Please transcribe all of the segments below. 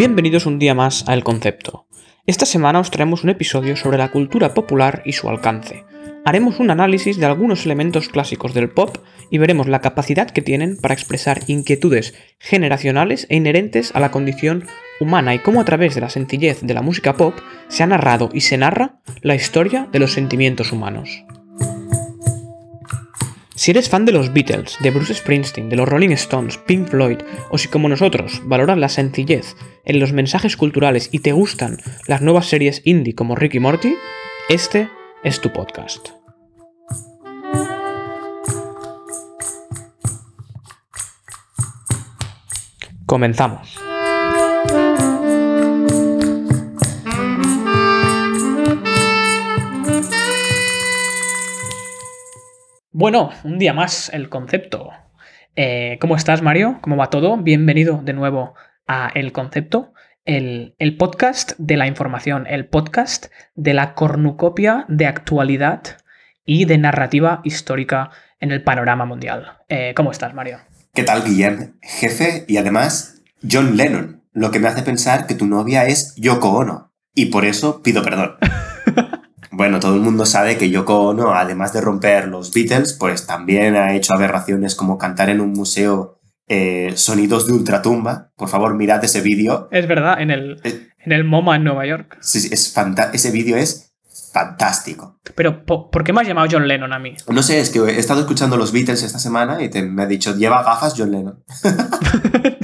Bienvenidos un día más a El Concepto. Esta semana os traemos un episodio sobre la cultura popular y su alcance. Haremos un análisis de algunos elementos clásicos del pop y veremos la capacidad que tienen para expresar inquietudes generacionales e inherentes a la condición humana y cómo a través de la sencillez de la música pop se ha narrado y se narra la historia de los sentimientos humanos. Si eres fan de los Beatles, de Bruce Springsteen, de los Rolling Stones, Pink Floyd, o si como nosotros valoras la sencillez en los mensajes culturales y te gustan las nuevas series indie como Ricky Morty, este es tu podcast. Comenzamos. Bueno, un día más el concepto. Eh, ¿Cómo estás, Mario? ¿Cómo va todo? Bienvenido de nuevo a El Concepto, el, el, podcast de la información, el podcast de la cornucopia de actualidad y de narrativa histórica en el panorama mundial. Eh, ¿Cómo estás, Mario? ¿Qué tal, Guillem? Jefe y además John Lennon, lo que me hace pensar que tu novia es Yoko Ono. Y por eso pido perdón. Bueno, todo el mundo sabe que Yoko Ono, además de romper los Beatles, pues también ha hecho aberraciones como cantar en un museo eh, sonidos de ultratumba. Por favor, mirad ese vídeo. Es verdad, en el, en el MoMA en Nueva York. Sí, es ese vídeo es fantástico. Pero, ¿por qué me has llamado John Lennon a mí? No sé, es que he estado escuchando los Beatles esta semana y te, me ha dicho, lleva gafas John Lennon.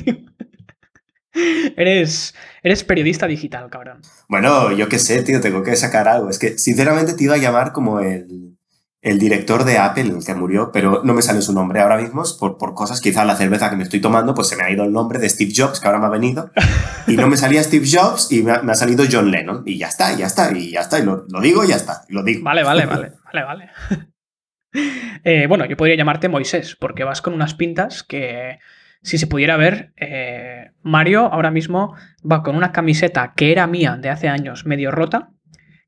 eres, eres periodista digital, cabrón. Bueno, yo qué sé, tío, tengo que sacar algo. Es que, sinceramente, te iba a llamar como el, el director de Apple, el que murió, pero no me sale su nombre ahora mismo por, por cosas, quizá la cerveza que me estoy tomando, pues se me ha ido el nombre de Steve Jobs, que ahora me ha venido, y no me salía Steve Jobs y me ha, salido John Lennon, y ya está, ya está, y ya está, y lo, lo digo y ya está, y lo digo. Vale, vale, vale, vale, vale. Eh, bueno, yo podría llamarte Moisés, porque vas con unas pintas que si se pudiera ver, eh, Mario ahora mismo va con una camiseta que era mía de hace años, medio rota,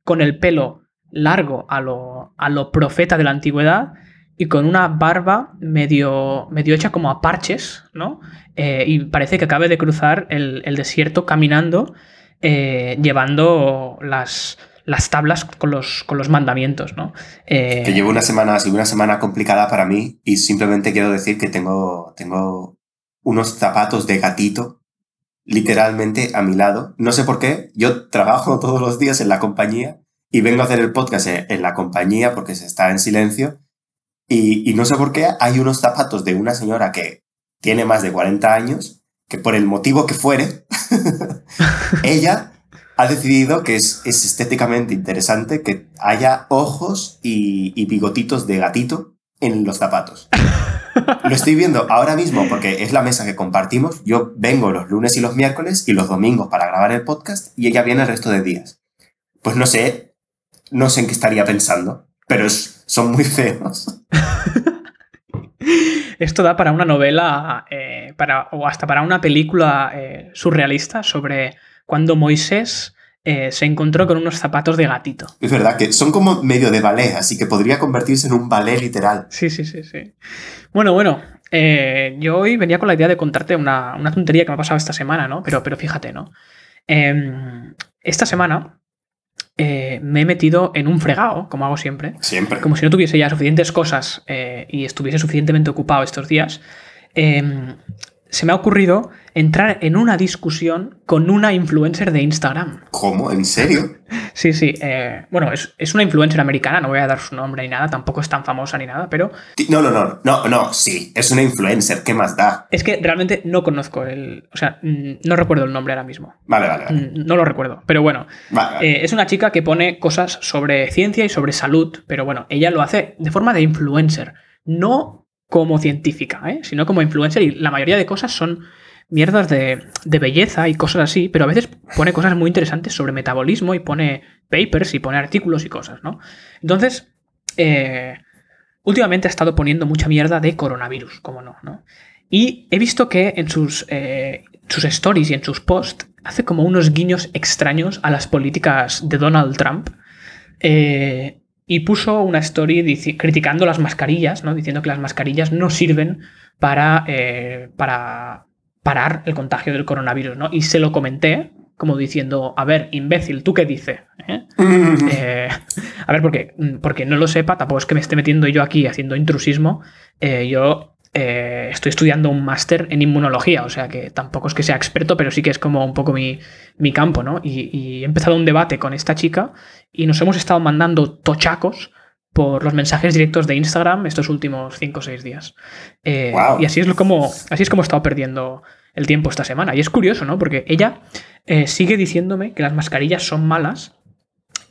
con el pelo largo a lo, a lo profeta de la antigüedad y con una barba medio, medio hecha como a parches, ¿no? Eh, y parece que acabe de cruzar el, desierto caminando, eh, llevando las, las tablas con los, con los mandamientos, ¿no? que llevo una semana, una semana complicada para mí y simplemente quiero decir que tengo, tengo unos zapatos de gatito literalmente a mi lado. No sé por qué, yo trabajo todos los días en la compañía y vengo a hacer el podcast en la compañía porque se está en silencio y, no sé por qué hay unos zapatos de una señora que tiene más de 40 años que por el motivo que fuere, ella ha decidido que es, estéticamente interesante que haya ojos y, y bigotitos de gatito en los zapatos. Lo estoy viendo ahora mismo porque es la mesa que compartimos. Yo vengo los lunes y los miércoles y los domingos para grabar el podcast y ella viene el resto de días. Pues no sé, no sé en qué estaría pensando, pero son muy feos. Esto da para una novela eh, para, o hasta para una película eh, surrealista sobre cuando Moisés eh, se encontró con unos zapatos de gatito. Es verdad que son como medio de ballet, así que podría convertirse en un ballet literal. Sí, sí, sí, sí. Bueno, bueno, eh, yo hoy venía con la idea de contarte una, tontería que me ha pasado esta semana, ¿no? Pero, pero fíjate, ¿no? Em, esta semana eh, me he metido en un fregado, como hago siempre. Siempre. Como si no tuviese ya suficientes cosas y estuviese suficientemente ocupado estos días. Em, se me ha ocurrido entrar en una discusión con una influencer de Instagram. ¿Cómo? ¿En serio? sí, sí. Eh, bueno, es, una influencer americana, no voy a dar su nombre ni nada, tampoco es tan famosa ni nada, pero... No, no, no, no, no, sí, es una influencer, ¿qué más da? Es que realmente no conozco el... O sea, mm, no recuerdo el nombre ahora mismo. Vale, vale. Mm, no lo recuerdo, pero bueno. Eh, es una chica que pone cosas sobre ciencia y sobre salud, pero bueno, ella lo hace de forma de influencer. No como científica, ¿eh? sino como influencer y la mayoría de cosas son mierdas de, belleza y cosas así, pero a veces pone cosas muy interesantes sobre metabolismo y pone papers y pone artículos y cosas, ¿no? Entonces, eh, últimamente ha estado poniendo mucha mierda de coronavirus, como no, ¿no? Y he visto que en sus, eh, sus stories y en sus posts hace como unos guiños extraños a las políticas de Donald Trump. Eh, y puso una story criticando las mascarillas, ¿no? diciendo que las mascarillas no sirven para, para, parar el contagio del coronavirus, ¿no? Y se lo comenté como diciendo, a ver, imbécil, ¿tú qué dices? ¿Eh? Eh, a ver, porque, porque no lo sepa, tampoco es que me esté metiendo yo aquí haciendo intrusismo, eh, estoy estudiando un máster en inmunología, o sea que tampoco es que sea experto, pero sí que es como un poco mi, campo, ¿no? Y, he empezado un debate con esta chica y nos hemos estado mandando tochacos por los mensajes directos de Instagram estos últimos 5 o 6 días. Y así es, como, así es como he estado perdiendo el tiempo esta semana. Y es curioso, ¿no? Porque ella eh, sigue diciéndome que las mascarillas son malas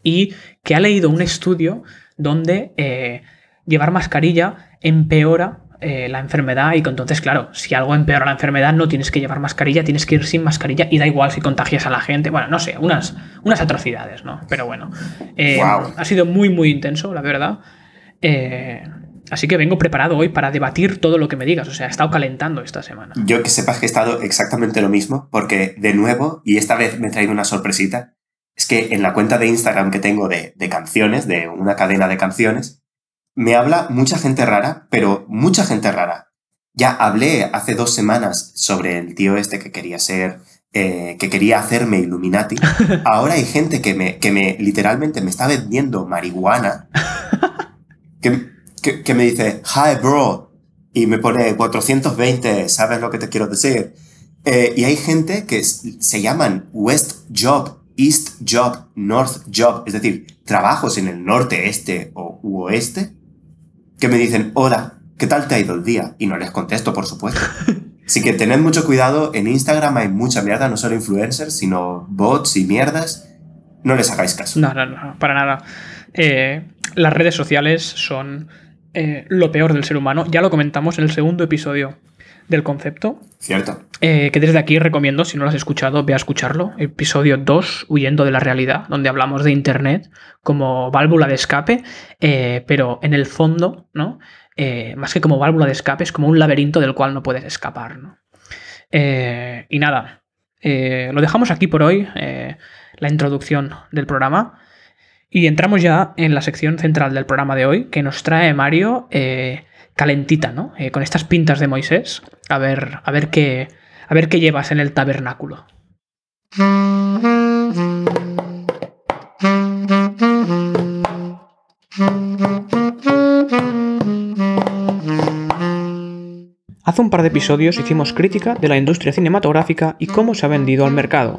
y que ha leído un estudio donde eh, llevar mascarilla empeora eh, la enfermedad y que entonces, claro, si algo empeora la enfermedad no tienes que llevar mascarilla, tienes que ir sin mascarilla y da igual si contagias a la gente. Bueno, no sé, unas, unas atrocidades, ¿no? Pero bueno, ha sido muy, muy intenso, la verdad. Así que vengo preparado hoy para debatir todo lo que me digas. O sea, he estado calentando esta semana. Yo que sepas que he estado exactamente lo mismo, porque de nuevo, y esta vez me he traído una sorpresita, es que en la cuenta de Instagram que tengo de, canciones, de una cadena de canciones, me habla mucha gente rara, pero mucha gente rara. Ya hablé hace dos semanas sobre el tío este que quería ser, eh, que quería hacerme Illuminati. Ahora hay gente que me, que me literalmente me está vendiendo marihuana. Que, que, me dice, hi bro, y me pone 420, ¿sabes lo que te quiero decir? Eh, y hay gente que se llaman West Job, East Job, North Job, es decir, trabajos en el norte, este o oeste, que me dicen, hola, ¿qué tal te ha ido el día? Y no les contesto, por supuesto. Así que tened mucho cuidado, en Instagram hay mucha mierda, no solo influencers, sino bots y mierdas. No les hagáis caso. No, no, no, para nada. Eh, las redes sociales son eh, lo peor del ser humano. Ya lo comentamos en el segundo episodio del concepto. Cierto. Eh, que desde aquí recomiendo, si no lo has escuchado, ve a escucharlo. Episodio 2, Huyendo de la realidad, donde hablamos de Internet como válvula de escape, eh, pero en el fondo, ¿no? más que como válvula de escape, es como un laberinto del cual no puedes escapar. y nada, lo dejamos aquí por hoy, la introducción del programa. Y entramos ya en la sección central del programa de hoy, que nos trae Mario eh, calentita, ¿no? Eh, con estas pintas de Moisés. A ver, a ver qué. A ver qué llevas en el tabernáculo. Hace un par de episodios hicimos crítica de la industria cinematográfica y cómo se ha vendido al mercado,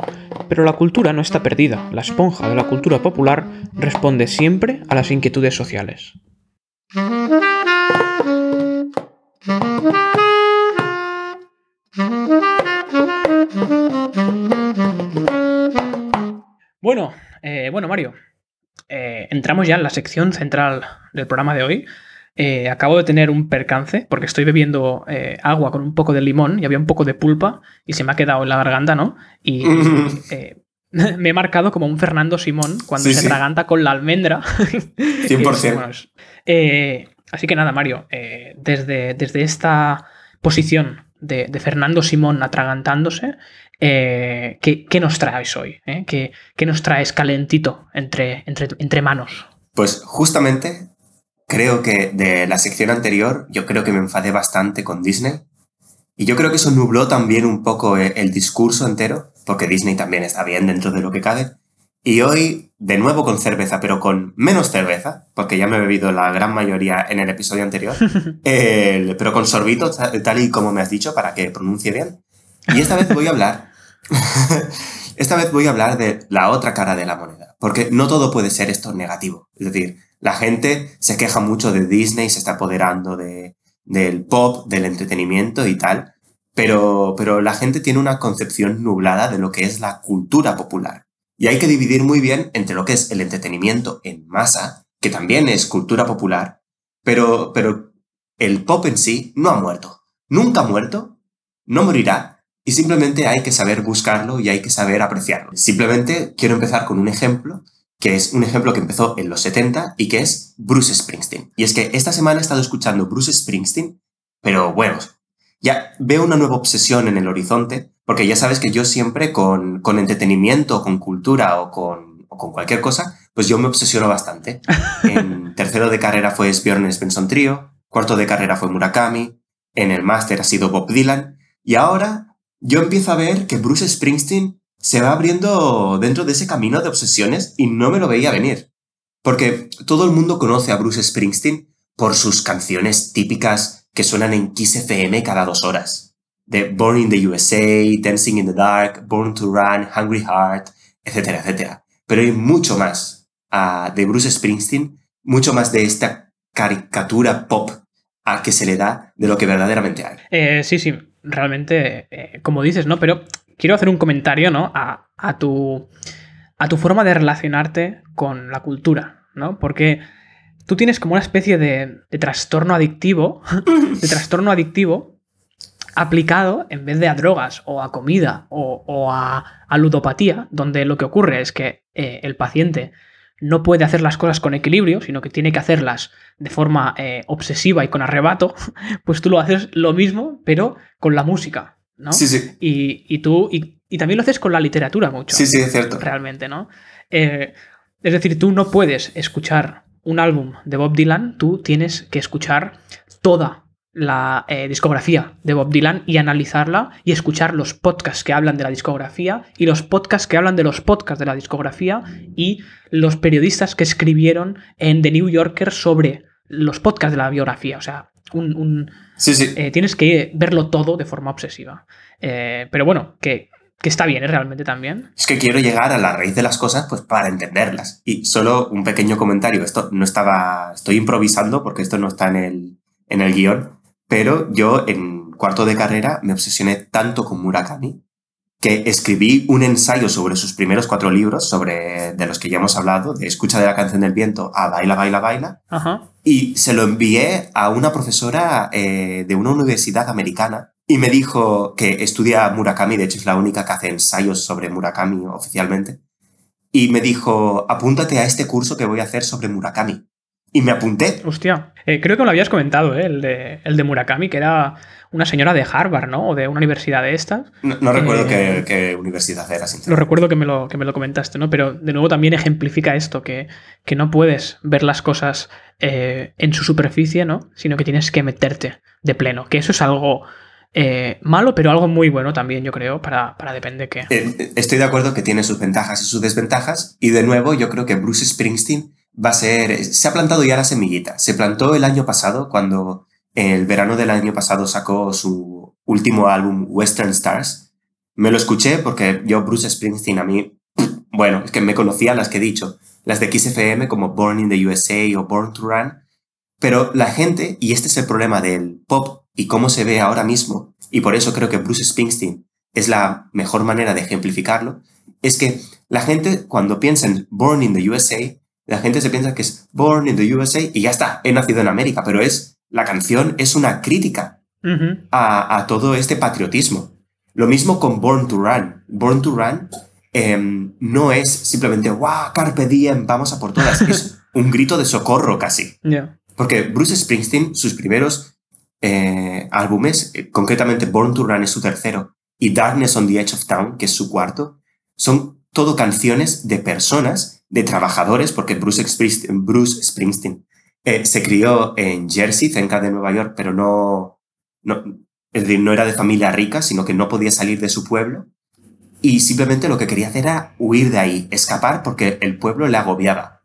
pero la cultura no está perdida, la esponja de la cultura popular responde siempre a las inquietudes sociales. Bueno, eh, bueno Mario, eh, entramos ya en la sección central del programa de hoy, eh, acabo de tener un percance porque estoy bebiendo eh, agua con un poco de limón y había un poco de pulpa y se me ha quedado en la garganta, ¿no? Y eh, me he marcado como un Fernando Simón cuando se atraganta con la almendra. 100%. Así que nada, Mario, desde, desde esta posición de, Fernando Simón atragantándose, ¿qué, nos traes hoy? ¿Qué, ¿Qué, nos traes calentito entre, entre, entre manos? Pues justamente creo que de la sección anterior, yo creo que me enfadé bastante con Disney. Y yo creo que eso nubló también un poco eh, el discurso entero, porque Disney también está bien dentro de lo que cabe. Y hoy, de nuevo con cerveza, pero con menos cerveza, porque ya me he bebido la gran mayoría en el episodio anterior, pero con sorbito, tal y como me has dicho, para que pronuncie bien. Y esta vez voy a hablar, esta vez voy a hablar de la otra cara de la moneda, porque no todo puede ser esto negativo. Es decir, la gente se queja mucho de Disney, se está apoderando de, del pop, del entretenimiento y tal, pero, pero la gente tiene una concepción nublada de lo que es la cultura popular. Y hay que dividir muy bien entre lo que es el entretenimiento en masa, que también es cultura popular, pero, pero el pop en sí no ha muerto. Nunca ha muerto, no morirá, y simplemente hay que saber buscarlo y hay que saber apreciarlo. Simplemente quiero empezar con un ejemplo que es un ejemplo que empezó en los 70 y que es Bruce Springsteen. Y es que esta semana he estado escuchando Bruce Springsteen, pero bueno, ya veo una nueva obsesión en el horizonte, porque ya sabes que yo siempre con, con entretenimiento, con cultura o con, o con cualquier cosa, pues yo me obsesiono bastante. En tercero de carrera fue Björn Svensson Trio, cuarto de carrera fue Murakami, en el máster ha sido Bob Dylan, y ahora yo empiezo a ver que Bruce Springsteen se va abriendo dentro de ese camino de obsesiones y no me lo veía venir. Porque todo el mundo conoce a Bruce Springsteen por sus canciones típicas que suenan en Kiss FM cada dos horas. De Born in the USA, Dancing in the Dark, Born to Run, Hungry Heart, etcétera, etcétera. Pero hay mucho más uh, de Bruce Springsteen, mucho más de esta caricatura pop a que se le da de lo que verdaderamente hay. Eh, sí, sí, realmente, eh, como dices, ¿no? Pero quiero hacer un comentario, ¿no? A, a, tu, a tu forma de relacionarte con la cultura, ¿no? Porque tú tienes como una especie de, trastorno adictivo, de trastorno adictivo aplicado en vez de a drogas o a comida o, a, ludopatía, donde lo que ocurre es que eh, el paciente no puede hacer las cosas con equilibrio, sino que tiene que hacerlas de forma eh, obsesiva y con arrebato, pues tú lo haces lo mismo, pero con la música, ¿no? Sí, sí. Y, tú, y, también lo haces con la literatura mucho. Sí, sí, es cierto. Realmente, ¿no? Eh, es decir, tú no puedes escuchar un álbum de Bob Dylan, tú tienes que escuchar toda la eh, discografía de Bob Dylan y analizarla y escuchar los podcasts que hablan de la discografía y los podcasts que hablan de los podcasts de la discografía y los periodistas que escribieron en The New Yorker sobre los podcasts de la biografía. O sea, un, sí, sí. Eh, tienes que verlo todo de forma obsesiva. Eh, pero bueno, que, que está bien, ¿eh? realmente también. Es que quiero llegar a la raíz de las cosas pues para entenderlas. Y solo un pequeño comentario, esto no estaba, estoy improvisando porque esto no está en el, en el guion, pero yo en cuarto de carrera me obsesioné tanto con Murakami que escribí un ensayo sobre sus primeros cuatro libros, sobre de los que ya hemos hablado, de Escucha de la canción del viento a Baila, Baila, Baila, y se lo envié a una profesora eh, de una universidad americana y me dijo que estudia Murakami, de hecho es la única que hace ensayos sobre Murakami oficialmente. Y me dijo, apúntate a este curso que voy a hacer sobre Murakami. Y me apunté. Hostia, eh, creo que me lo habías comentado, ¿eh? el, de, el de Murakami, que era una señora de Harvard, ¿no? O de una universidad de estas. No, recuerdo qué, universidad era, sinceramente. Lo recuerdo que me lo, que me lo comentaste, ¿no? Pero de nuevo también ejemplifica esto, que, que no puedes ver las cosas eh, en su superficie, ¿no? Sino que tienes que meterte de pleno. Que eso es algo eh, malo, pero algo muy bueno también, yo creo, para, para depende qué. Eh, estoy de acuerdo que tiene sus ventajas y sus desventajas, y de nuevo yo creo que Bruce Springsteen va a ser, se ha plantado ya la semillita, se plantó el año pasado cuando el verano del año pasado sacó su último álbum Western Stars. Me lo escuché porque yo Bruce Springsteen a mí, bueno, es que me conocía las que he dicho, las de XFM como Born in the USA o Born to Run, pero la gente, y este es el problema del pop y cómo se ve ahora mismo, y por eso creo que Bruce Springsteen es la mejor manera de ejemplificarlo, es que la gente cuando piensa en Born in the USA, la gente se piensa que es Born in the USA y ya está, he nacido en América, pero es, la canción es una crítica a, todo este patriotismo. Lo mismo con Born to Run. Born to Run em, no es simplemente, wow, carpe diem, vamos a por todas. es un grito de socorro casi. Porque Bruce Springsteen, sus primeros eh, álbumes, eh, concretamente Born to Run es su tercero y Darkness on the Edge of Town, que es su cuarto, son todo canciones de personas, de trabajadores, porque Bruce Springsteen, Bruce Springsteen eh, se crió en Jersey, cerca de Nueva York, pero no, no, es decir, no era de familia rica, sino que no podía salir de su pueblo. Y simplemente lo que quería hacer era huir de ahí, escapar porque el pueblo le agobiaba.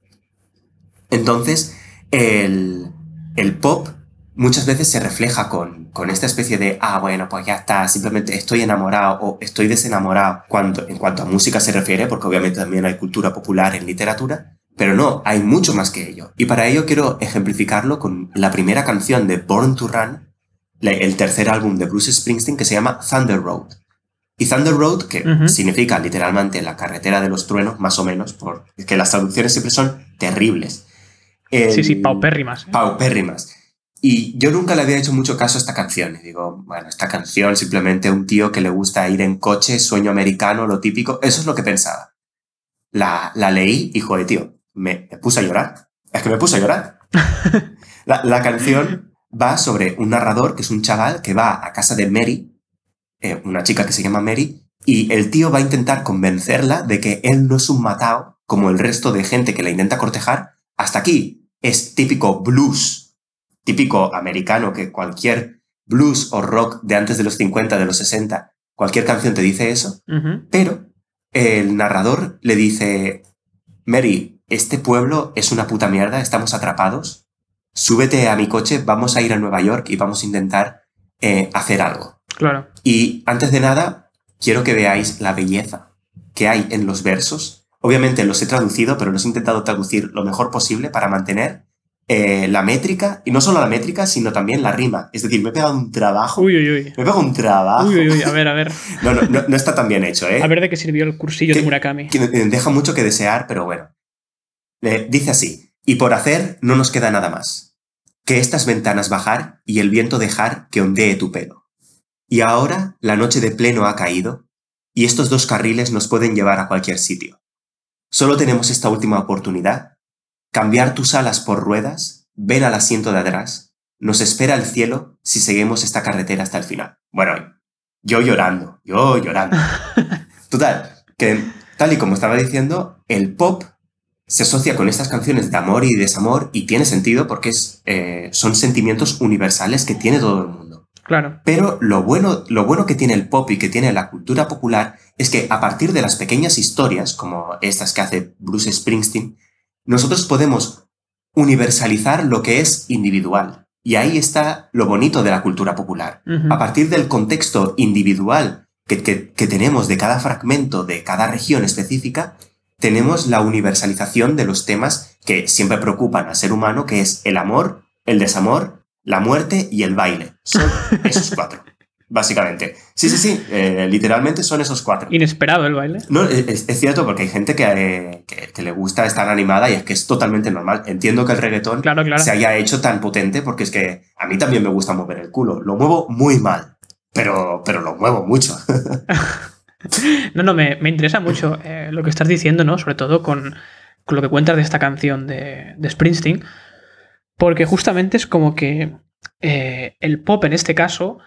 Entonces, el, el pop muchas veces se refleja con, con esta especie de, ah, bueno, pues ya está, simplemente estoy enamorado o estoy desenamorado cuando, en cuanto a música se refiere, porque obviamente también hay cultura popular en literatura, pero no, hay mucho más que ello. Y para ello quiero ejemplificarlo con la primera canción de Born to Run, el tercer álbum de Bruce Springsteen que se llama Thunder Road. Y Thunder Road, que significa literalmente la carretera de los truenos, más o menos, porque las traducciones siempre son terribles. sí, sí, paupérrimas. ¿eh? Paupérrimas. Y yo nunca le había hecho mucho caso a esta canción. Y digo, bueno, esta canción simplemente un tío que le gusta ir en coche, sueño americano, lo típico. Eso es lo que pensaba. La, la leí y, joder, tío, me, puse a llorar. Es que me puse a llorar. la, canción va sobre un narrador que es un chaval que va a casa de Mary, eh, una chica que se llama Mary, y el tío va a intentar convencerla de que él no es un matao como el resto de gente que la intenta cortejar. Hasta aquí es típico blues típico americano que cualquier blues o rock de antes de los 50, de los 60, cualquier canción te dice eso, pero el narrador le dice, Mary, este pueblo es una puta mierda, estamos atrapados, súbete a mi coche, vamos a ir a Nueva York y vamos a intentar eh, hacer algo. Claro. Y antes de nada, quiero que veáis la belleza que hay en los versos. Obviamente los he traducido, pero los he intentado traducir lo mejor posible para mantener eh, la métrica, y no solo la métrica, sino también la rima. Es decir, me he pegado un trabajo. Uy, uy, uy. Me he pegado un trabajo. Uy, uy, uy. A ver, a ver. no, no, no, está tan bien hecho, ¿eh? A ver de qué sirvió el cursillo de Murakami. deja mucho que desear, pero bueno. dice así, y por hacer no nos queda nada más. Que estas ventanas bajar y el viento dejar que ondee tu pelo. Y ahora la noche de pleno ha caído, y estos dos carriles nos pueden llevar a cualquier sitio. Solo tenemos esta última oportunidad cambiar tus alas por ruedas, ven al asiento de atrás, nos espera el cielo si seguimos esta carretera hasta el final. Bueno, yo llorando, yo llorando. Total, que tal y como estaba diciendo, el pop se asocia con estas canciones de amor y desamor y tiene sentido porque es, eh, son sentimientos universales que tiene todo el mundo. Claro. Pero lo bueno, lo bueno que tiene el pop y que tiene la cultura popular es que a partir de las pequeñas historias, como estas que hace Bruce Springsteen, nosotros podemos universalizar lo que es individual. Y ahí está lo bonito de la cultura popular. A partir del contexto individual que, tenemos de cada fragmento, de cada región específica, tenemos la universalización de los temas que siempre preocupan al ser humano, que es el amor, el desamor, la muerte y el baile. Son esos cuatro básicamente. Sí, sí, sí, eh, literalmente son esos cuatro. Inesperado el baile. No, es, cierto porque hay gente que, que, le gusta estar animada y es que es totalmente normal. Entiendo que el reggaetón se haya hecho tan potente porque es que a mí también me gusta mover el culo. Lo muevo muy mal, pero, pero lo muevo mucho. no, no, me, me interesa mucho eh, lo que estás diciendo, ¿no? Sobre todo con, con lo que cuentas de esta canción de, de Springsteen, porque justamente es como que eh, el pop en este caso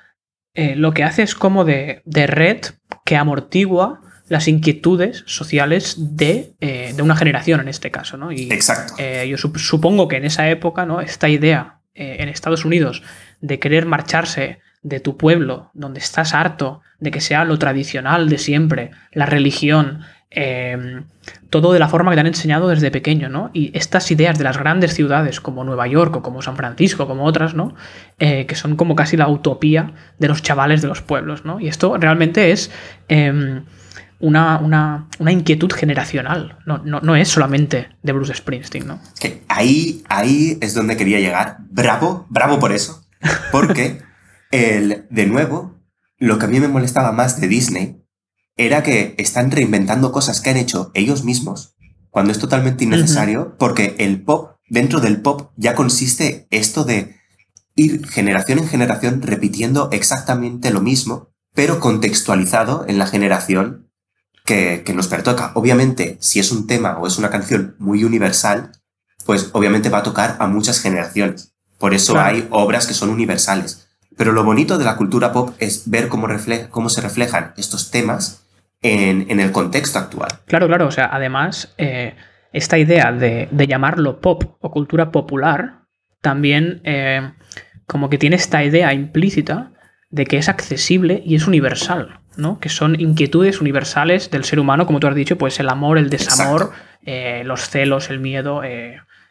eh, lo que hace es como de, red que amortigua las inquietudes sociales de, eh, una generación en este caso, ¿no? Y, Exacto. Eh, yo supongo que en esa época, ¿no? Esta idea en Estados Unidos de querer marcharse de tu pueblo, donde estás harto de que sea lo tradicional de siempre, la religión, Em, todo de la forma que te han enseñado desde pequeño, ¿no? Y estas ideas de las grandes ciudades como Nueva York o como San Francisco, como otras, ¿no? Eh, que son como casi la utopía de los chavales de los pueblos, ¿no? Y esto realmente es em, una, una, inquietud generacional, no, no, es solamente de Bruce Springsteen, ¿no? Que ahí, ahí es donde quería llegar. Bravo, bravo por eso. Porque, el, de nuevo, lo que a mí me molestaba más de Disney era que están reinventando cosas que han hecho ellos mismos cuando es totalmente innecesario, porque el pop, dentro del pop, ya consiste esto de ir generación en generación repitiendo exactamente lo mismo, pero contextualizado en la generación que, nos pertoca. Obviamente, si es un tema o es una canción muy universal, pues obviamente va a tocar a muchas generaciones. Por eso hay obras que son universales. Pero lo bonito de la cultura pop es ver cómo, cómo se reflejan estos temas en, el contexto actual. Claro, claro. O sea, además, eh, esta idea de, llamarlo pop o cultura popular también eh, como que tiene esta idea implícita de que es accesible y es universal, ¿no? Que son inquietudes universales del ser humano, como tú has dicho, pues el amor, el desamor, eh, los celos, el miedo,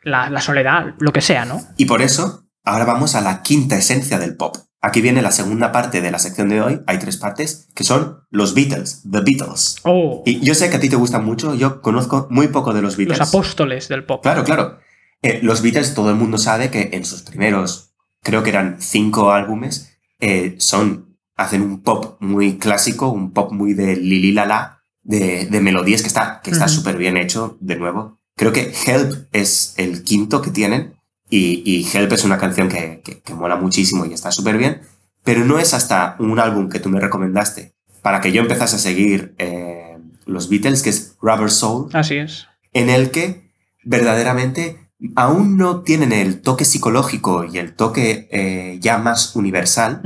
la, la soledad, lo que sea, ¿no? Y por eso, ahora vamos a la quinta esencia del pop, Aquí viene la segunda parte de la sección de hoy. Hay tres partes que son los Beatles, The Beatles. Oh. Y yo sé que a ti te gustan mucho. Yo conozco muy poco de los Beatles. Los apóstoles del pop. Claro, claro. Eh, los Beatles, todo el mundo sabe que en sus primeros, creo que eran cinco álbumes, eh, son hacen un pop muy clásico, un pop muy de Lili Lala, de, de melodías que está que está súper bien hecho. De nuevo, creo que Help es el quinto que tienen y, Help es una canción que, que, mola muchísimo y está súper bien, pero no es hasta un álbum que tú me recomendaste para que yo empezase a seguir eh, los Beatles, que es Rubber Soul. Así es. En el que verdaderamente aún no tienen el toque psicológico y el toque eh, ya más universal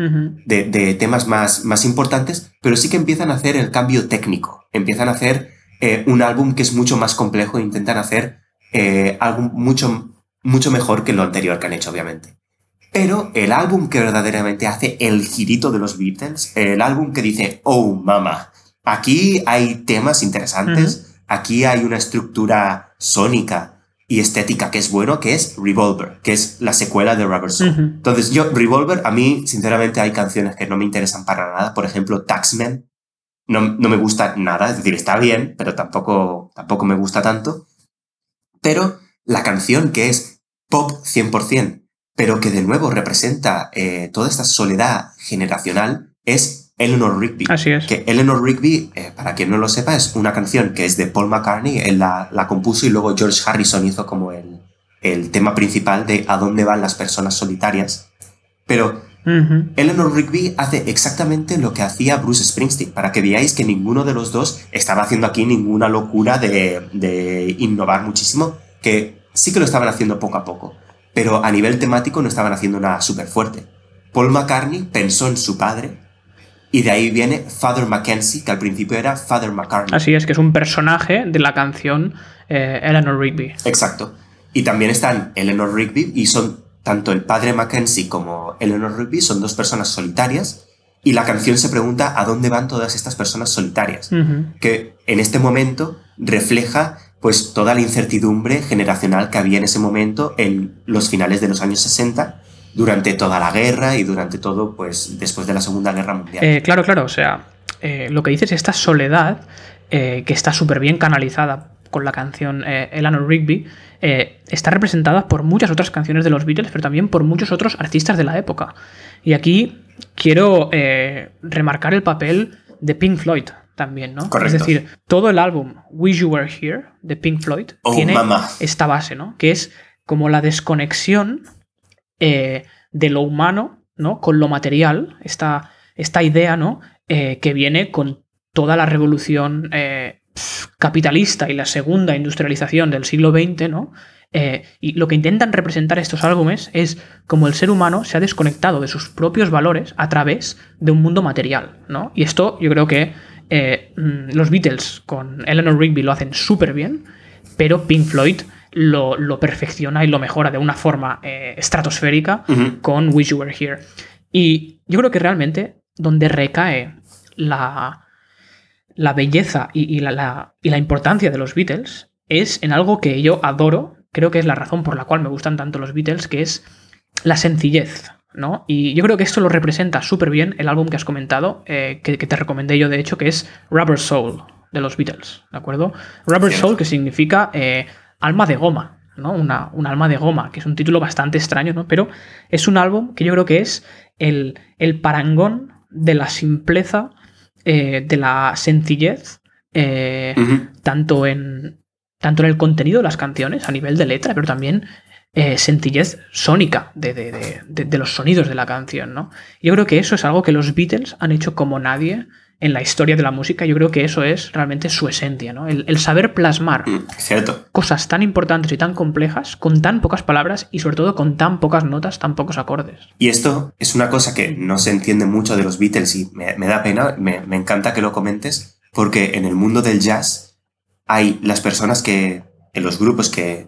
de, temas más, más importantes, pero sí que empiezan a hacer el cambio técnico, empiezan a hacer eh, un álbum que es mucho más complejo, intentan hacer algo mucho mucho mejor que lo anterior que han hecho, obviamente. Pero el álbum que verdaderamente hace el girito de los Beatles, el álbum que dice, oh, mama, aquí hay temas interesantes, aquí hay una estructura sónica y estética que es bueno, que es Revolver, que es la secuela de Rubber Soul. Entonces, yo, Revolver, a mí, sinceramente, hay canciones que no me interesan para nada. Por ejemplo, Taxman, no, no me gusta nada, es decir, está bien, pero tampoco, tampoco me gusta tanto. Pero la canción que es pop 100%, pero que de nuevo representa eh, toda esta soledad generacional, es Eleanor Rigby. Así es. Que Eleanor Rigby, eh, para quien no lo sepa, es una canción que es de Paul McCartney, él la, la compuso y luego George Harrison hizo como el, el, tema principal de A dónde van las personas solitarias. Pero Eleanor Rigby hace exactamente lo que hacía Bruce Springsteen, para que veáis que ninguno de los dos estaba haciendo aquí ninguna locura de, de innovar muchísimo, que sí que lo estaban haciendo poco a poco, pero a nivel temático no estaban haciendo nada súper fuerte. Paul McCartney pensó en su padre, y de ahí viene Father Mackenzie, que al principio era Father McCartney. Así es, que es un personaje de la canción eh, Eleanor Rigby. Exacto. Y también están Eleanor Rigby y son tanto el padre Mackenzie como Eleanor Rigby, son dos personas solitarias. Y la canción se pregunta a dónde van todas estas personas solitarias, que en este momento refleja pues toda la incertidumbre generacional que había en ese momento en los finales de los años 60 durante toda la guerra y durante todo, pues, después de la Segunda Guerra Mundial. Eh, claro, claro, o sea, eh, lo que dices, esta soledad eh, que está súper bien canalizada con la canción Eleanor Rigby, está representada por muchas otras canciones de los Beatles, pero también por muchos otros artistas de la época. Y aquí quiero remarcar el papel de Pink Floyd también, ¿no? Correcto. Es decir, todo el álbum Wish You Were Here de Pink Floyd oh, tiene esta base, ¿no? Que es como la desconexión eh, de lo humano, ¿no? Con lo material, esta, esta idea, ¿no? Eh, que viene con toda la revolución eh, capitalista y la segunda industrialización del siglo XX, ¿no? y lo que intentan representar estos álbumes es como el ser humano se ha desconectado de sus propios valores a través de un mundo material, ¿no? Y esto yo creo que mm, los Beatles con Eleanor Rigby lo hacen súper bien, pero Pink Floyd lo, perfecciona y lo mejora de una forma eh, estratosférica con Wish You Were Here. Y yo creo que realmente donde recae la, la belleza y, la, y, la, importancia de los Beatles es en algo que yo adoro, creo que es la razón por la cual me gustan tanto los Beatles, que es la sencillez. ¿No? Y yo creo que esto lo representa súper bien el álbum que has comentado, eh, que, te recomendé yo de hecho, que es Rubber Soul de los Beatles, ¿de acuerdo? Rubber Soul, que significa eh, Alma de Goma, ¿no? Una, un alma de goma, que es un título bastante extraño, ¿no? Pero es un álbum que yo creo que es el, el parangón de la simpleza, eh, de la sencillez, eh, tanto, en, tanto en el contenido de las canciones, a nivel de letra, pero también eh, sencillez sónica de, de, de, los sonidos de la canción, ¿no? Yo creo que eso es algo que los Beatles han hecho como nadie en la historia de la música, yo creo que eso es realmente su esencia, ¿no? El, saber plasmar mm, Cierto. cosas tan importantes y tan complejas con tan pocas palabras y sobre todo con tan pocas notas, tan pocos acordes. Y esto es una cosa que no se entiende mucho de los Beatles y me, da pena, me, me, encanta que lo comentes, porque en el mundo del jazz hay las personas que, en los grupos que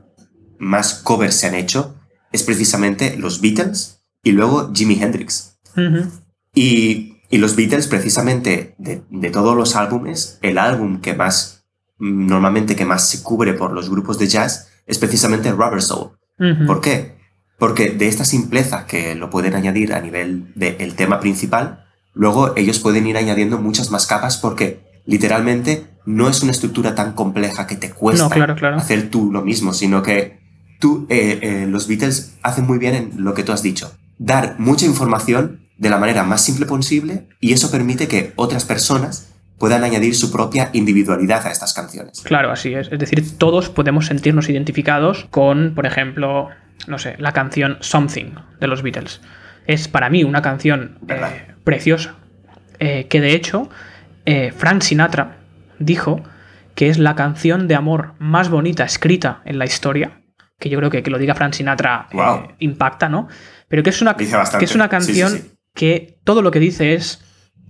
más covers se han hecho, es precisamente los Beatles y luego Jimi Hendrix. Y y los Beatles, precisamente, de, todos los álbumes, el álbum que más, mm, normalmente que más se cubre por los grupos de jazz, es precisamente Rubber Soul. ¿Por qué? Porque de esta simpleza que lo pueden añadir a nivel del tema principal, luego ellos pueden ir añadiendo muchas más capas porque literalmente no es una estructura tan compleja que te cuesta hacer tú lo mismo, sino que tú, eh, eh, los Beatles hacen muy bien en lo que tú has dicho, dar mucha información de la manera más simple posible y eso permite que otras personas puedan añadir su propia individualidad a estas canciones. Claro, así es. Es decir, todos podemos sentirnos identificados con, por ejemplo, no sé, la canción Something de los Beatles. Es para mí una canción eh, preciosa, eh, que de hecho eh, Frank Sinatra dijo que es la canción de amor más bonita escrita en la historia, que yo creo que que lo diga Frank Sinatra impacta, ¿no? Pero que es una, que es una canción que todo lo que dice es,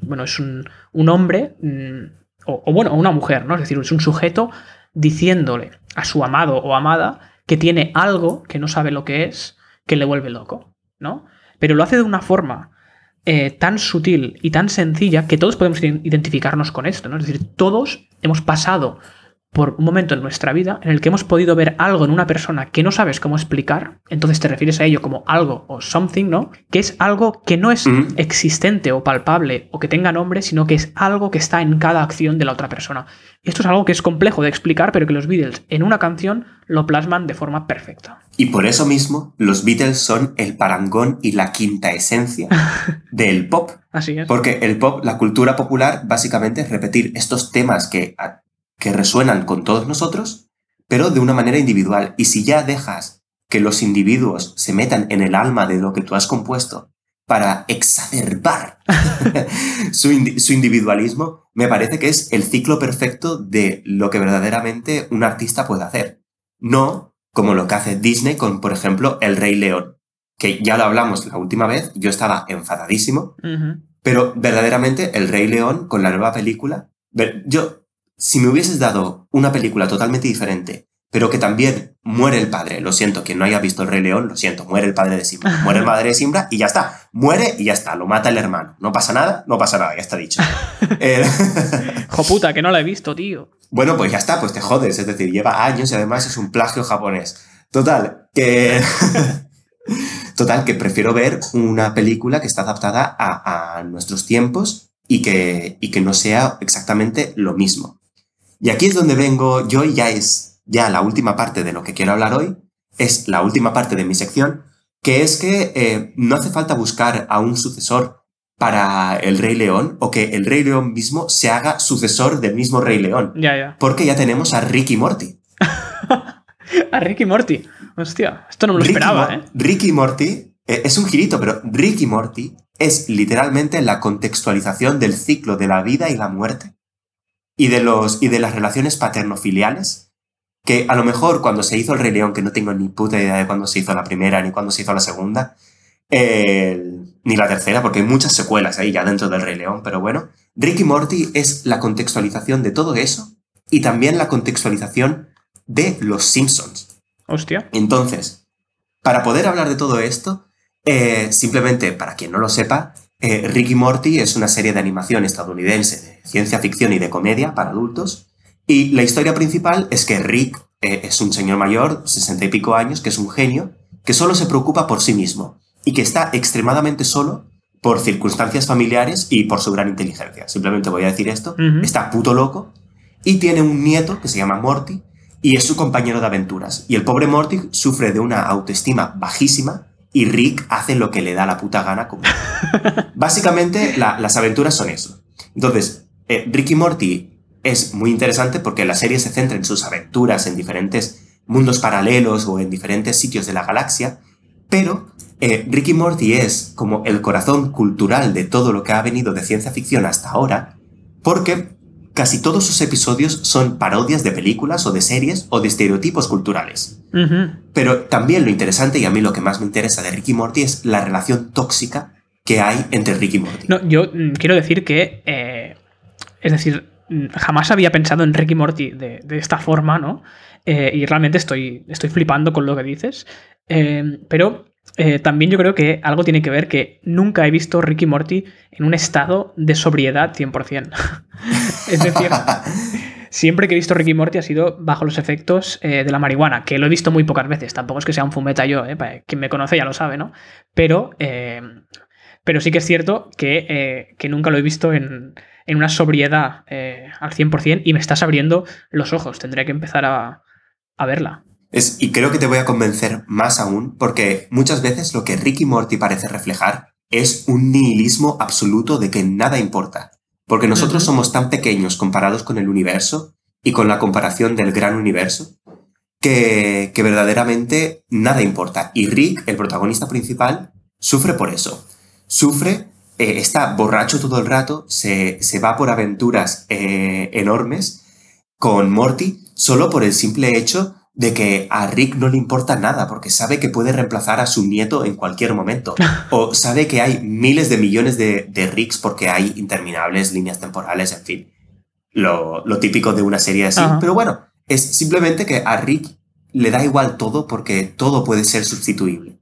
bueno, es un, hombre, mm, o, bueno, una mujer, ¿no? Es decir, es un sujeto diciéndole a su amado o amada que tiene algo que no sabe lo que es, que le vuelve loco, ¿no? pero lo hace de una forma eh, tan sutil y tan sencilla que todos podemos identificarnos con esto, ¿no? Es decir, todos hemos pasado por un momento en nuestra vida en el que hemos podido ver algo en una persona que no sabes cómo explicar, entonces te refieres a ello como algo o something, ¿no? Que es algo que no es existente o palpable o que tenga nombre, sino que es algo que está en cada acción de la otra persona. Esto es algo que es complejo de explicar, pero que los Beatles en una canción lo plasman de forma perfecta. Y por eso mismo, los Beatles son el parangón y la quinta esencia del pop. Así es. Porque el pop, la cultura popular, básicamente es repetir estos temas que que resuenan con todos nosotros, pero de una manera individual. Y si ya dejas que los individuos se metan en el alma de lo que tú has compuesto para exacerbar su, individualismo, me parece que es el ciclo perfecto de lo que verdaderamente un artista puede hacer. No como lo que hace Disney con, por ejemplo, El Rey León, que ya lo hablamos la última vez, yo estaba enfadadísimo, pero verdaderamente El Rey León con la nueva película, yo si me hubieses dado una película totalmente diferente, pero que también muere el padre, lo siento, quien no haya visto el Rey León, lo siento, muere el padre de Simba, muere el padre de Simba y ya está, muere y ya está, lo mata el hermano, no pasa nada, no pasa nada, ya está dicho. eh... puta, que no la he visto, tío. Bueno, pues ya está, pues te jodes, es decir, lleva años y además es un plagio japonés. Total, que... Total, que prefiero ver una película que está adaptada a, nuestros tiempos y que, y que no sea exactamente lo mismo. Y aquí es donde vengo yo y ya es ya la última parte de lo que quiero hablar hoy, es la última parte de mi sección, que es que eh, no hace falta buscar a un sucesor para el Rey León o que el Rey León mismo se haga sucesor del mismo Rey León. Ya, ya. Porque ya tenemos a Ricky Morty. a Ricky Morty. Hostia, esto no me lo esperaba, ¿eh? Ricky Morty eh, es un girito, pero Ricky Morty es literalmente la contextualización del ciclo de la vida y la muerte y de, los, y de las relaciones paterno-filiales, que a lo mejor cuando se hizo el Rey León, que no tengo ni puta idea de cuándo se hizo la primera ni cuándo se hizo la segunda, ni la tercera, porque hay muchas secuelas ahí ya dentro del Rey León, pero bueno, Ricky Morty es la contextualización de todo eso y también la contextualización de los Simpsons. Hostia. Entonces, para poder hablar de todo esto, eh, simplemente para quien no lo sepa, eh, Ricky Morty es una serie de animación estadounidense de ciencia ficción y de comedia para adultos. Y la historia principal es que Rick eh, es un señor mayor, sesenta y pico años, que es un genio, que solo se preocupa por sí mismo y que está extremadamente solo por circunstancias familiares y por su gran inteligencia. Simplemente voy a decir esto. Está puto loco y tiene un nieto que se llama Morty y es su compañero de aventuras. Y el pobre Morty sufre de una autoestima bajísima y Rick hace lo que le da la puta gana. Como... Básicamente, las aventuras son eso. Entonces, eh, Rick y Morty es muy interesante porque la serie se centra en sus aventuras en diferentes mundos paralelos o en diferentes sitios de la galaxia, pero eh, Rick y Morty es como el corazón cultural de todo lo que ha venido de ciencia ficción hasta ahora, porque casi todos sus episodios son parodias de películas o de series o de estereotipos culturales. Pero también lo interesante, y a mí lo que más me interesa de Ricky Morty, es la relación tóxica que hay entre Ricky Morty. No, yo mm, quiero decir que, eh, es decir, mm, jamás había pensado en Ricky Morty de, esta forma, ¿no? Eh, y realmente estoy, estoy flipando con lo que dices. Eh, pero eh, también yo creo que algo tiene que ver que nunca he visto Ricky Morty en un estado de sobriedad 100%. es decir, siempre que he visto Ricky Morty ha sido bajo los efectos eh, de la marihuana, que lo he visto muy pocas veces. Tampoco es que sea un fumeta yo, eh, quien me conoce ya lo sabe, ¿no? Pero, pero sí que es cierto que, nunca lo he visto en, una sobriedad al 100% y me estás abriendo los ojos. Tendría que empezar a, a verla y creo que te voy a convencer más aún, porque muchas veces lo que Ricky Morty parece reflejar es un nihilismo absoluto de que nada importa. Porque nosotros somos tan pequeños comparados con el universo y con la comparación del gran universo, que, que verdaderamente nada importa. Y Rick, el protagonista principal, sufre por eso. Sufre, eh, está borracho todo el rato, se, se va por aventuras eh, enormes con Morty, solo por el simple hecho de que a Rick no le importa nada porque sabe que puede reemplazar a su nieto en cualquier momento. O sabe que hay miles de millones de, de Ricks porque hay interminables líneas temporales, en fin. Lo, típico de una serie así. Pero bueno, es simplemente que a Rick le da igual todo porque todo puede ser sustituible.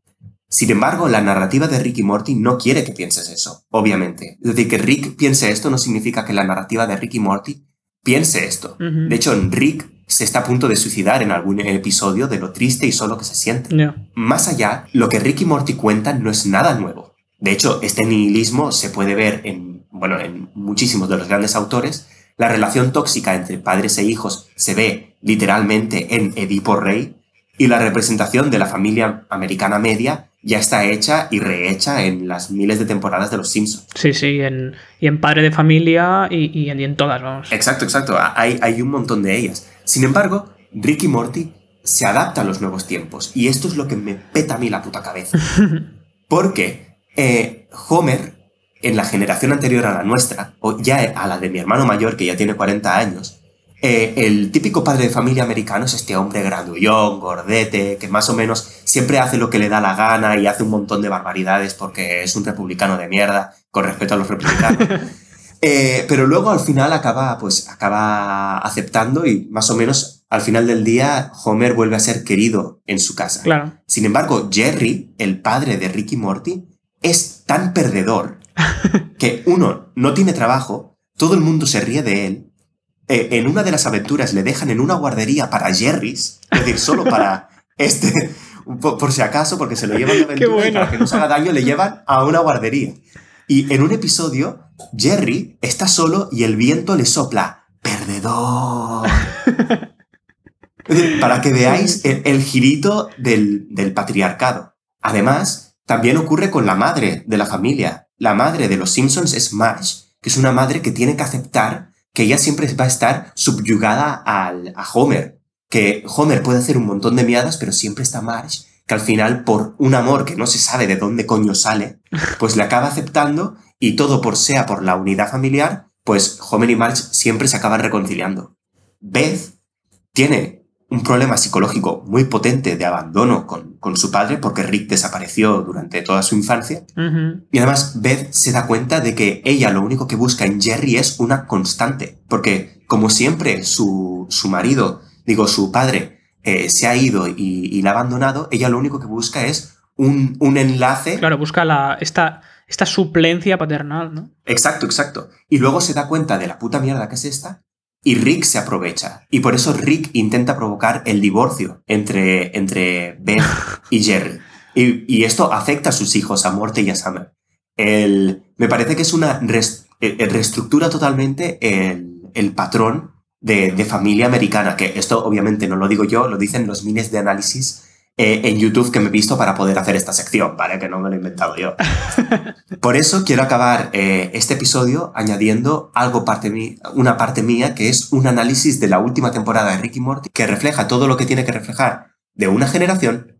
Sin embargo, la narrativa de Rick y Morty no quiere que pienses eso, obviamente. Es decir, que Rick piense esto no significa que la narrativa de Rick y Morty piense esto. De hecho, Rick se está a punto de suicidar en algún episodio de lo triste y solo que se siente. Más allá, lo que Rick y Morty cuentan no es nada nuevo. De hecho, este nihilismo se puede ver en, bueno, en muchísimos de los grandes autores. La relación tóxica entre padres e hijos se ve literalmente en Edipo Rey y la representación de la familia americana media ya está hecha y rehecha en las miles de temporadas de Los Simpsons. Sí, sí, en, y en Padre de Familia y, en, todas, vamos. Exacto, exacto. Hay, hay un montón de ellas. Sin embargo, Rick y Morty se adaptan a los nuevos tiempos. Y esto es lo que me peta a mí la puta cabeza. Porque eh, Homer, en la generación anterior a la nuestra, o ya a la de mi hermano mayor, que ya tiene 40 años, eh, el típico padre de familia americano es este hombre grandullón, gordete, que más o menos siempre hace lo que le da la gana y hace un montón de barbaridades porque es un republicano de mierda, con respeto a los republicanos. Eh, pero luego al final acaba, pues, acaba aceptando y más o menos al final del día Homer vuelve a ser querido en su casa. Claro. Sin embargo, Jerry, el padre de Ricky Morty, es tan perdedor que uno no tiene trabajo, todo el mundo se ríe de él eh, en una de las aventuras le dejan en una guardería para Jerry's, es decir, solo para este, por, si acaso, porque se lo llevan de aventura y para que no se haga daño, le llevan a una guardería. Y en un episodio, Jerry está solo y el viento le sopla, perdedor. para que veáis el, girito del, del patriarcado. Además, también ocurre con la madre de la familia. La madre de los Simpsons es Marge, que es una madre que tiene que aceptar que ella siempre va a estar subyugada al, a Homer. Que Homer puede hacer un montón de miadas, pero siempre está Marge, que al final, por un amor que no se sabe de dónde coño sale, pues le acaba aceptando y todo por sea por la unidad familiar, pues Homer y Marge siempre se acaban reconciliando. Beth tiene un problema psicológico muy potente de abandono con, con, su padre porque Rick desapareció durante toda su infancia. Y además Beth se da cuenta de que ella lo único que busca en Jerry es una constante, porque como siempre su, su marido, digo, su padre, eh, se ha ido y, y, la ha abandonado, ella lo único que busca es un, un enlace. Claro, busca la, esta, esta suplencia paternal, ¿no? Exacto, exacto. Y luego se da cuenta de la puta mierda que es esta y Rick se aprovecha. Y por eso Rick intenta provocar el divorcio entre, entre Beth y Jerry. Y, esto afecta a sus hijos, a Morty y a Summer. El, me parece que es una eh, eh, reestructura totalmente el, el patrón de, de, familia americana, que esto obviamente no lo digo yo, lo dicen los miles de análisis eh, en YouTube que me he visto para poder hacer esta sección, ¿vale? Que no me lo he inventado yo. Por eso quiero acabar eh, este episodio añadiendo algo parte una parte mía que es un análisis de la última temporada de Ricky Morty que refleja todo lo que tiene que reflejar de una generación,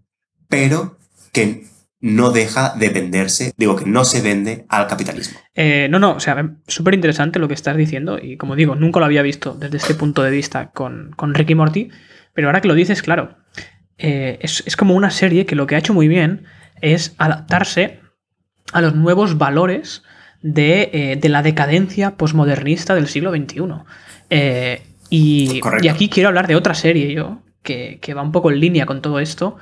pero que no deja de venderse, digo que no se vende al capitalismo. Eh, no, no, o sea, súper interesante lo que estás diciendo y como digo, nunca lo había visto desde este punto de vista con, con Ricky Morty, pero ahora que lo dices, claro, eh, es, como una serie que lo que ha hecho muy bien es adaptarse a los nuevos valores de, eh, la decadencia posmodernista del siglo XXI. Eh, y, aquí quiero hablar de otra serie yo, que, va un poco en línea con todo esto,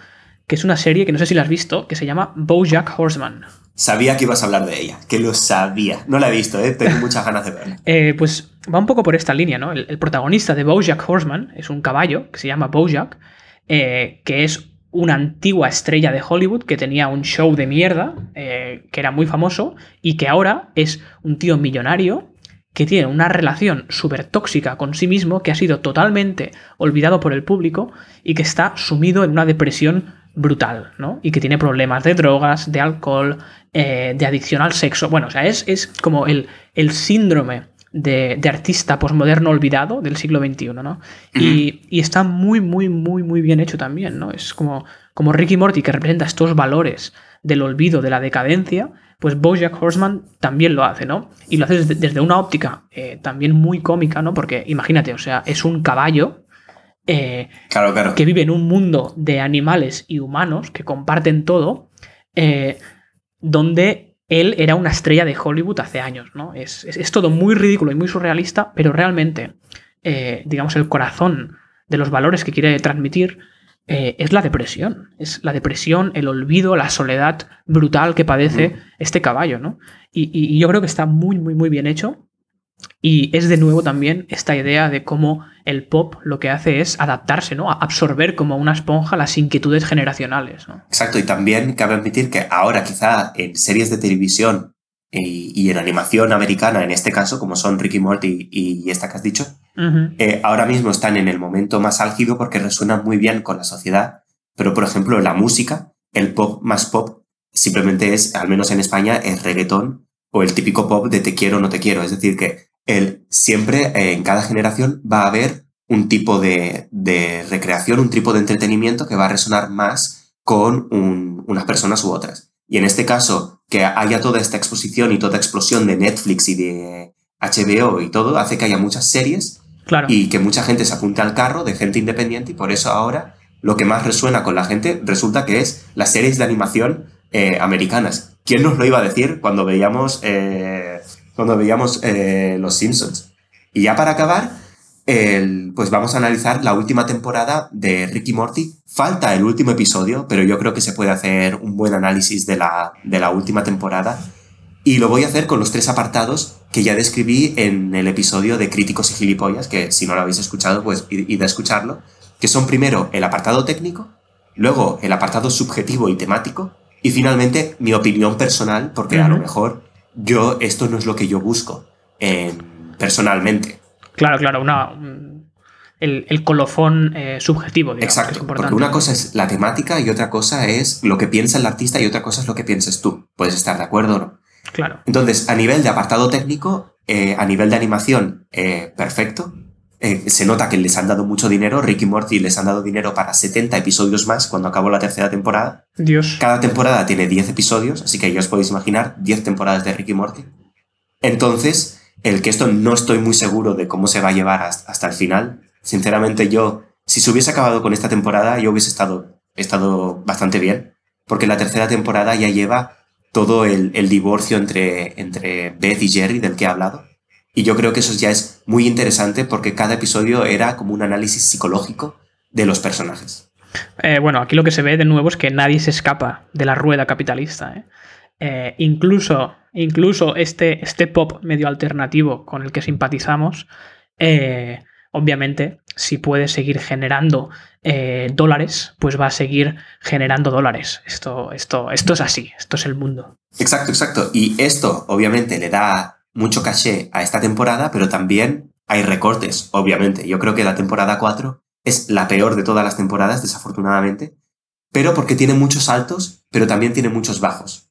que es una serie que no sé si la has visto, que se llama Bojack Horseman. Sabía que ibas a hablar de ella, que lo sabía. No la he visto, tengo muchas ganas de verla. pues va un poco por esta línea, ¿no? El, el, protagonista de Bojack Horseman es un caballo que se llama Bojack, eh, que es una antigua estrella de Hollywood que tenía un show de mierda, eh, que era muy famoso, y que ahora es un tío millonario que tiene una relación súper tóxica con sí mismo, que ha sido totalmente olvidado por el público y que está sumido en una depresión brutal, ¿no? Y que tiene problemas de drogas, de alcohol, eh, de adicción al sexo. Bueno, o sea, es, es como el, el síndrome de, artista posmoderno olvidado del siglo XXI, ¿no? y, está muy, muy, muy, muy bien hecho también, ¿no? Es como, como Ricky Morty que representa estos valores del olvido, de la decadencia, pues Bojack Horseman también lo hace, ¿no? Y lo hace desde, una óptica eh, también muy cómica, ¿no? Porque imagínate, o sea, es un caballo eh, que vive en un mundo de animales y humanos que comparten todo, eh, donde él era una estrella de Hollywood hace años, ¿no? Es, todo muy ridículo y muy surrealista, pero realmente, eh, digamos, el corazón de los valores que quiere transmitir eh, es la depresión. Es la depresión, el olvido, la soledad brutal que padece este caballo, ¿no? Y, yo creo que está muy, muy, muy bien hecho. Y es de nuevo también esta idea de cómo el pop lo que hace es adaptarse, ¿no? A absorber como una esponja las inquietudes generacionales, ¿no? Exacto, y también cabe admitir que ahora quizá en series de televisión y, en animación americana, en este caso, como son Ricky Morty y, esta que has dicho, eh, ahora mismo están en el momento más álgido porque resuenan muy bien con la sociedad. Pero, por ejemplo, la música, el pop más pop, simplemente es, al menos en España, el reggaetón o el típico pop de te quiero o no te quiero. Es decir, que el, siempre eh, en cada generación va a haber un tipo de, recreación, un tipo de entretenimiento que va a resonar más con unas personas u otras. Y en este caso, que haya toda esta exposición y toda explosión de Netflix y de HBO y todo, hace que haya muchas series claro. y que mucha gente se apunte al carro de gente independiente y por eso ahora lo que más resuena con la gente resulta que es las series de animación eh, americanas. ¿Quién nos lo iba a decir cuando veíamos, eh, cuando veíamos eh, Los Simpsons? Y ya para acabar, pues vamos a analizar la última temporada de Ricky Morty. Falta el último episodio, pero yo creo que se puede hacer un buen análisis de la, de la última temporada. Y lo voy a hacer con los tres apartados que ya describí en el episodio de Críticos y Gilipollas, que si no lo habéis escuchado, pues id a escucharlo, que son primero el apartado técnico, luego el apartado subjetivo y temático, y finalmente mi opinión personal, porque a lo mejor yo, esto no es lo que yo busco personalmente. Claro, claro, una, el, colofón eh, subjetivo. Digamos, Exacto, porque una cosa es la temática y otra cosa es lo que piensa el artista y otra cosa es lo que pienses tú. Puedes estar de acuerdo o no. Claro. Entonces, a nivel de apartado técnico, eh, a nivel de animación, eh, se nota que les han dado mucho dinero. Ricky Morty les han dado dinero para 70 episodios más cuando acabó la tercera temporada. Dios. Cada temporada tiene 10 episodios, así que ya os podéis imaginar 10 temporadas de Ricky Morty. Entonces, el que esto no estoy muy seguro de cómo se va a llevar hasta el final. Sinceramente, yo, si se hubiese acabado con esta temporada, yo hubiese estado, estado bastante bien, porque la tercera temporada ya lleva todo el, divorcio entre, entre Beth y Jerry del que he hablado. Y yo creo que eso ya es muy interesante porque cada episodio era como un análisis psicológico de los personajes. Eh, bueno, aquí lo que se ve de nuevo es que nadie se escapa de la rueda capitalista. ¿eh? Eh, incluso, incluso este, este pop medio alternativo con el que simpatizamos, obviamente, si puede seguir generando dólares, pues va a seguir generando dólares. Esto, esto, esto es así, esto es el mundo. Exacto, exacto. Y esto, obviamente, le da mucho caché a esta temporada, pero también hay recortes, obviamente. Yo creo que la temporada 4 es la peor de todas las temporadas, desafortunadamente, pero porque tiene muchos altos, pero también tiene muchos bajos.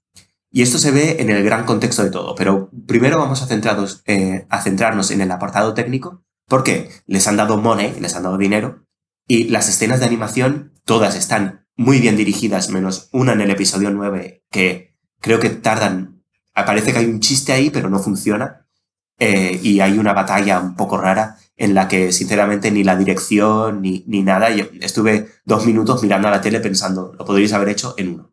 Y esto se ve en el gran contexto de todo, pero primero vamos a, centrados, eh, a centrarnos en el apartado técnico, porque les han dado money, les han dado dinero, y las escenas de animación todas están muy bien dirigidas, menos una en el episodio 9, que creo que tardan, parece que hay un chiste ahí, pero no funciona, eh, y hay una batalla un poco rara en la que sinceramente ni la dirección ni, ni nada, yo estuve dos minutos mirando a la tele pensando, lo podríais haber hecho en uno.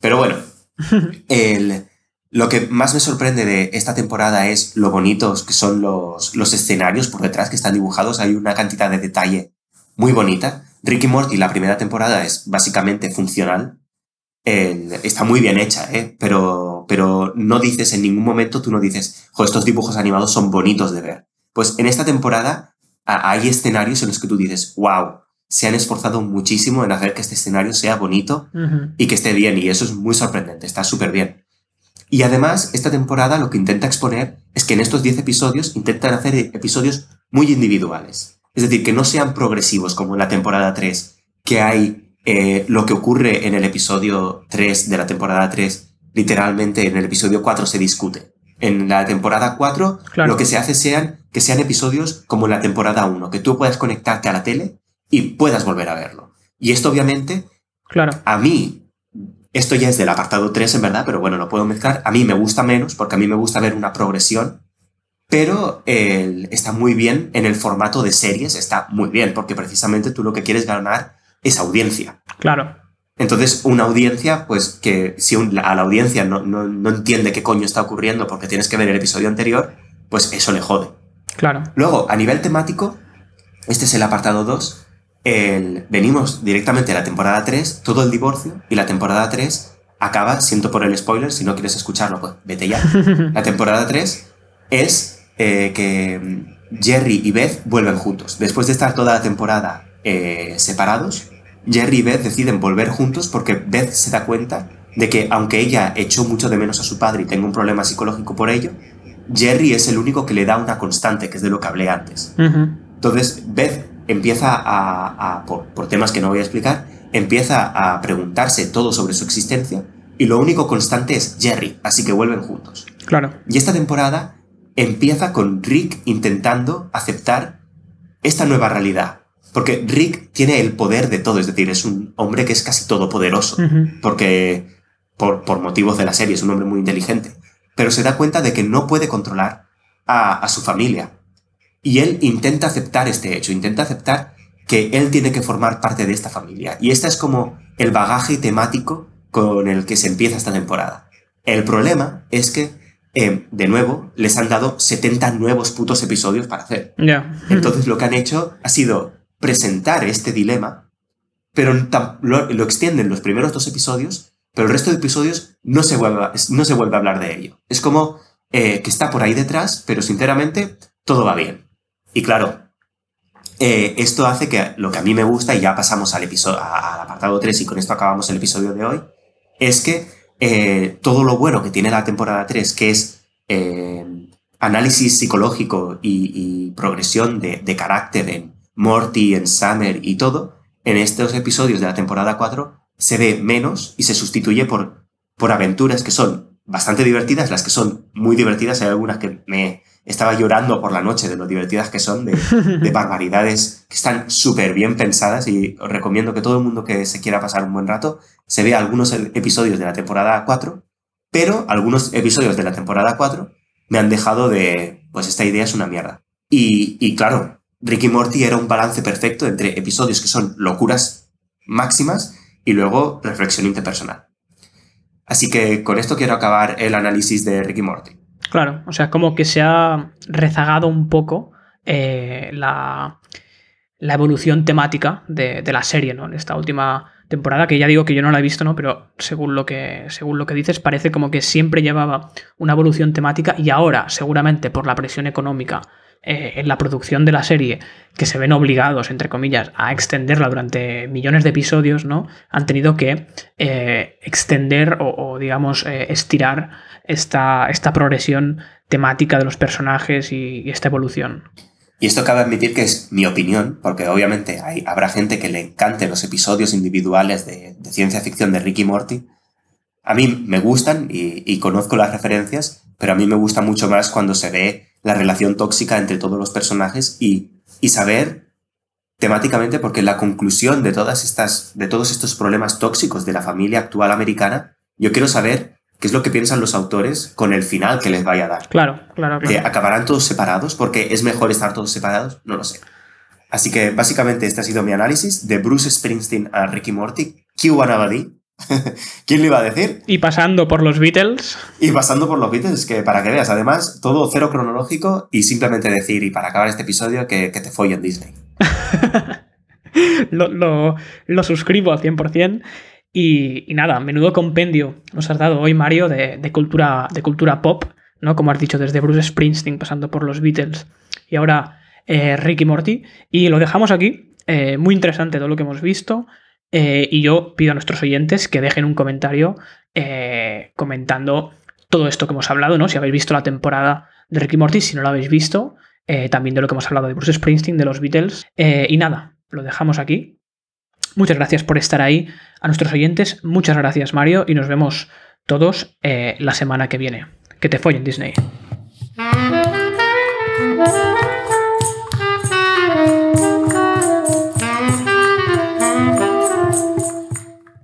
Pero bueno, el, lo que más me sorprende de esta temporada es lo bonitos que son los, los escenarios por detrás que están dibujados. Hay una cantidad de detalle muy bonita. Ricky Morty, la primera temporada, es básicamente funcional. Está muy bien hecha, ¿eh? pero, pero no dices en ningún momento, tú no dices, jo, estos dibujos animados son bonitos de ver. Pues en esta temporada hay escenarios en los que tú dices, wow, se han esforzado muchísimo en hacer que este escenario sea bonito y que esté bien, y eso es muy sorprendente, está súper bien. Y además, esta temporada lo que intenta exponer es que en estos 10 episodios intentan hacer episodios muy individuales. Es decir, que no sean progresivos como en la temporada 3, que hay eh, lo que ocurre en el episodio 3 de la temporada 3, literalmente en el episodio 4 se discute. En la temporada 4 lo que se hace sean que sean episodios como en la temporada 1, que tú puedas conectarte a la tele y puedas volver a verlo. Y esto obviamente, claro. a mí, esto ya es del apartado 3 en verdad, pero bueno, lo puedo mezclar. A mí me gusta menos porque a mí me gusta ver una progresión, pero está muy bien en el formato de series, está muy bien porque precisamente tú lo que quieres ganar es audiencia. Claro. Entonces, una audiencia, pues que si a la audiencia no, no, no entiende qué coño está ocurriendo porque tienes que ver el episodio anterior, pues eso le jode. Claro. Luego, a nivel temático, este es el apartado 2, venimos directamente a la temporada 3, todo el divorcio, y la temporada 3 acaba, siento por el spoiler, si no quieres escucharlo, pues vete ya. La temporada 3 es eh, que Jerry y Beth vuelven juntos. Después de estar toda la temporada eh, separados, Jerry y Beth deciden volver juntos porque Beth se da cuenta de que aunque ella echó mucho de menos a su padre y tenga un problema psicológico por ello, Jerry es el único que le da una constante, que es de lo que hablé antes. Entonces, Beth empieza a, por, por, temas que no voy a explicar, empieza a preguntarse todo sobre su existencia y lo único constante es Jerry, así que vuelven juntos. Claro. Y esta temporada empieza con Rick intentando aceptar esta nueva realidad. Porque Rick tiene el poder de todo, es decir, es un hombre que es casi todopoderoso, porque por, por, motivos de la serie es un hombre muy inteligente, pero se da cuenta de que no puede controlar a, a su familia. Y él intenta aceptar este hecho, intenta aceptar que él tiene que formar parte de esta familia. Y este es como el bagaje temático con el que se empieza esta temporada. El problema es que eh, de nuevo, les han dado 70 nuevos putos episodios para hacer. Entonces lo que han hecho ha sido presentar este dilema, pero lo, extienden los primeros dos episodios, pero el resto de episodios no se vuelve, no se vuelve a hablar de ello. Es como eh, que está por ahí detrás, pero sinceramente todo va bien. Y claro, eh, esto hace que lo que a mí me gusta, y ya pasamos al, episodio, al apartado 3 y con esto acabamos el episodio de hoy, es que eh, todo lo bueno que tiene la temporada 3, que es análisis psicológico y, progresión de, carácter en Morty, en Summer y todo, en estos episodios de la temporada 4 se ve menos y se sustituye por, por aventuras que son bastante divertidas, las que son muy divertidas, hay algunas que me, estaba llorando por la noche de lo divertidas que son, de, barbaridades que están súper bien pensadas y os recomiendo que todo el mundo que se quiera pasar un buen rato se vea algunos episodios de la temporada 4, pero algunos episodios de la temporada 4 me han dejado de, pues esta idea es una mierda. Y, y claro, Ricky Morty era un balance perfecto entre episodios que son locuras máximas y luego reflexión interpersonal. Así que con esto quiero acabar el análisis de Ricky Morty. Claro, o sea, como que se ha rezagado un poco eh, la, evolución temática de, la serie, ¿no? En esta última temporada, que ya digo que yo no la he visto, ¿no? Pero según lo que, según lo que dices, parece como que siempre llevaba una evolución temática y ahora, seguramente por la presión económica eh, en la producción de la serie, que se ven obligados, entre comillas, a extenderla durante millones de episodios, ¿no? Han tenido que eh, extender o, digamos, estirar esta, esta progresión temática de los personajes y, esta evolución. Y esto cabe admitir que es mi opinión, porque obviamente habrá gente que le encante los episodios individuales de, ciencia ficción de Ricky Morty. A mí me gustan y, conozco las referencias, pero a mí me gusta mucho más cuando se ve la relación tóxica entre todos los personajes y, y saber temáticamente, porque la conclusión de, todas estas, de todos estos problemas tóxicos de la familia actual americana, yo quiero saber qué es lo que piensan los autores con el final que les vaya a dar. Claro, claro, claro. ¿Acabarán todos separados? Porque es mejor estar todos separados, no lo sé. Así que básicamente este ha sido mi análisis de Bruce Springsteen a Ricky Morty. ¿Quién ¿Quién le iba a decir? Y pasando por los Beatles. Y pasando por los Beatles, que para que veas, además, todo cero cronológico y simplemente decir, y para acabar este episodio, que, que te follen Disney. lo, lo, lo suscribo al 100%. Y, nada, menudo compendio nos has dado hoy, Mario, de, cultura, de cultura pop, ¿no? Como has dicho, desde Bruce Springsteen pasando por los Beatles y ahora eh, Ricky Morty. Y lo dejamos aquí. Eh, muy interesante todo lo que hemos visto. Eh, y yo pido a nuestros oyentes que dejen un comentario comentando todo esto que hemos hablado, ¿no? Si habéis visto la temporada de Ricky Morty, si no lo habéis visto, también de lo que hemos hablado de Bruce Springsteen, de los Beatles. y nada, lo dejamos aquí. Muchas gracias por estar ahí. A nuestros oyentes, muchas gracias Mario y nos vemos todos eh, la semana que viene. Que te follen Disney.